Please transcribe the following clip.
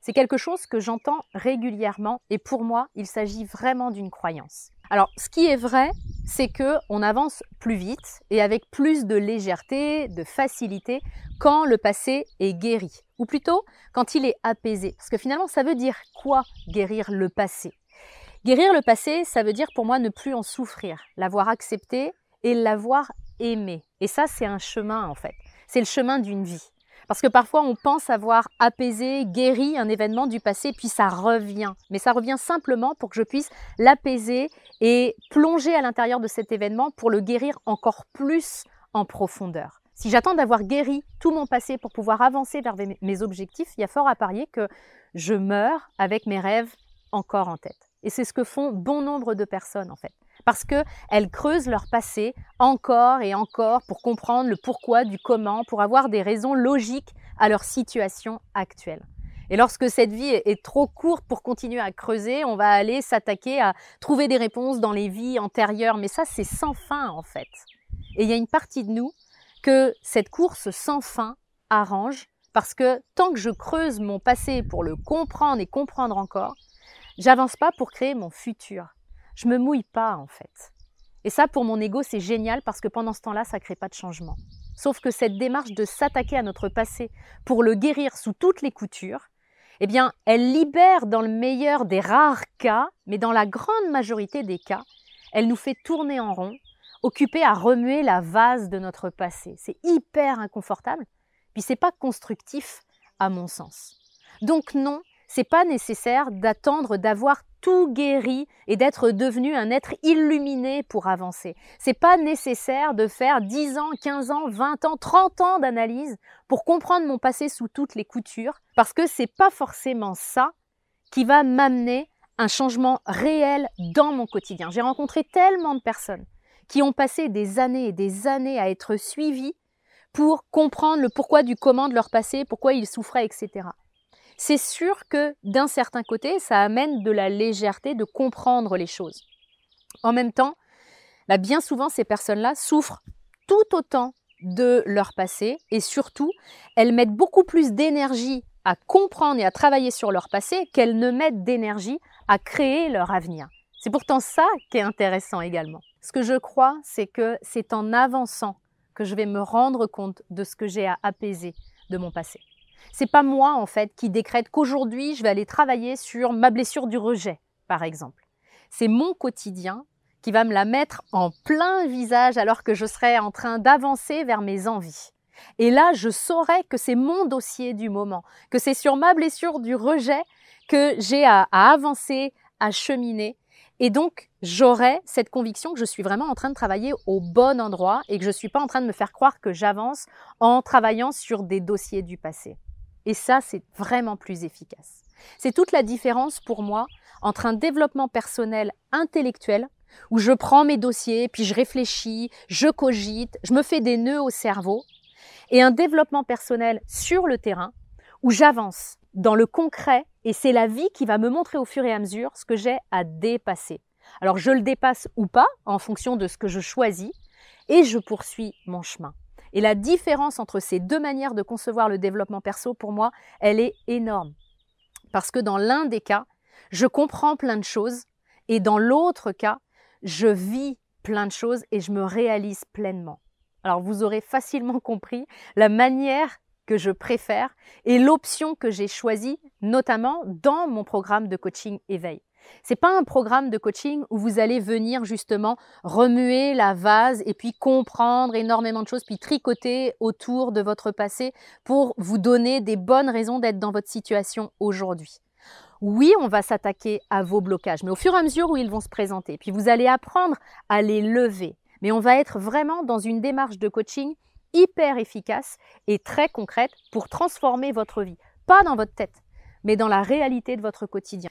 C'est quelque chose que j'entends régulièrement et pour moi, il s'agit vraiment d'une croyance. Alors, ce qui est vrai, c'est que on avance plus vite et avec plus de légèreté, de facilité quand le passé est guéri ou plutôt quand il est apaisé. Parce que finalement, ça veut dire quoi guérir le passé? Guérir le passé, ça veut dire pour moi ne plus en souffrir, l'avoir accepté et l'avoir aimé. Et ça, c'est un chemin en fait. C'est le chemin d'une vie. Parce que parfois, on pense avoir apaisé, guéri un événement du passé, puis ça revient. Mais ça revient simplement pour que je puisse l'apaiser et plonger à l'intérieur de cet événement pour le guérir encore plus en profondeur. Si j'attends d'avoir guéri tout mon passé pour pouvoir avancer vers mes objectifs, il y a fort à parier que je meurs avec mes rêves encore en tête. Et c'est ce que font bon nombre de personnes en fait parce qu'elles creusent leur passé encore et encore pour comprendre le pourquoi du comment, pour avoir des raisons logiques à leur situation actuelle. Et lorsque cette vie est trop courte pour continuer à creuser, on va aller s'attaquer à trouver des réponses dans les vies antérieures. Mais ça, c'est sans fin en fait. Et il y a une partie de nous que cette course sans fin arrange parce que tant que je creuse mon passé pour le comprendre et comprendre encore, j'avance pas pour créer mon futur je me mouille pas en fait. Et ça, pour mon ego, c'est génial parce que pendant ce temps-là, ça crée pas de changement. Sauf que cette démarche de s'attaquer à notre passé pour le guérir sous toutes les coutures, eh bien, elle libère dans le meilleur des rares cas, mais dans la grande majorité des cas, elle nous fait tourner en rond, occupés à remuer la vase de notre passé. C'est hyper inconfortable, puis c'est pas constructif à mon sens. Donc non, c'est pas nécessaire d'attendre d'avoir tout guéri et d'être devenu un être illuminé pour avancer. C'est pas nécessaire de faire 10 ans, 15 ans, 20 ans, 30 ans d'analyse pour comprendre mon passé sous toutes les coutures parce que c'est pas forcément ça qui va m'amener un changement réel dans mon quotidien. J'ai rencontré tellement de personnes qui ont passé des années et des années à être suivies pour comprendre le pourquoi du comment de leur passé, pourquoi ils souffraient, etc c'est sûr que d'un certain côté, ça amène de la légèreté de comprendre les choses. En même temps, bah, bien souvent, ces personnes-là souffrent tout autant de leur passé et surtout, elles mettent beaucoup plus d'énergie à comprendre et à travailler sur leur passé qu'elles ne mettent d'énergie à créer leur avenir. C'est pourtant ça qui est intéressant également. Ce que je crois, c'est que c'est en avançant que je vais me rendre compte de ce que j'ai à apaiser de mon passé. C'est pas moi en fait qui décrète qu'aujourd'hui je vais aller travailler sur ma blessure du rejet, par exemple. C'est mon quotidien qui va me la mettre en plein visage alors que je serai en train d'avancer vers mes envies. Et là, je saurai que c'est mon dossier du moment, que c'est sur ma blessure du rejet que j'ai à, à, avancer, à cheminer. Et donc, j'aurai cette conviction que je suis vraiment en train de travailler au bon endroit et que je ne suis pas en train de me faire croire que j'avance en travaillant sur des dossiers du passé. Et ça, c'est vraiment plus efficace. C'est toute la différence pour moi entre un développement personnel intellectuel, où je prends mes dossiers, puis je réfléchis, je cogite, je me fais des nœuds au cerveau, et un développement personnel sur le terrain, où j'avance dans le concret, et c'est la vie qui va me montrer au fur et à mesure ce que j'ai à dépasser. Alors je le dépasse ou pas, en fonction de ce que je choisis, et je poursuis mon chemin. Et la différence entre ces deux manières de concevoir le développement perso, pour moi, elle est énorme. Parce que dans l'un des cas, je comprends plein de choses et dans l'autre cas, je vis plein de choses et je me réalise pleinement. Alors vous aurez facilement compris la manière que je préfère et l'option que j'ai choisie, notamment dans mon programme de coaching éveil. C'est pas un programme de coaching où vous allez venir justement remuer la vase et puis comprendre énormément de choses, puis tricoter autour de votre passé pour vous donner des bonnes raisons d'être dans votre situation aujourd'hui. Oui, on va s'attaquer à vos blocages, mais au fur et à mesure où ils vont se présenter, puis vous allez apprendre à les lever. Mais on va être vraiment dans une démarche de coaching hyper efficace et très concrète pour transformer votre vie. Pas dans votre tête, mais dans la réalité de votre quotidien.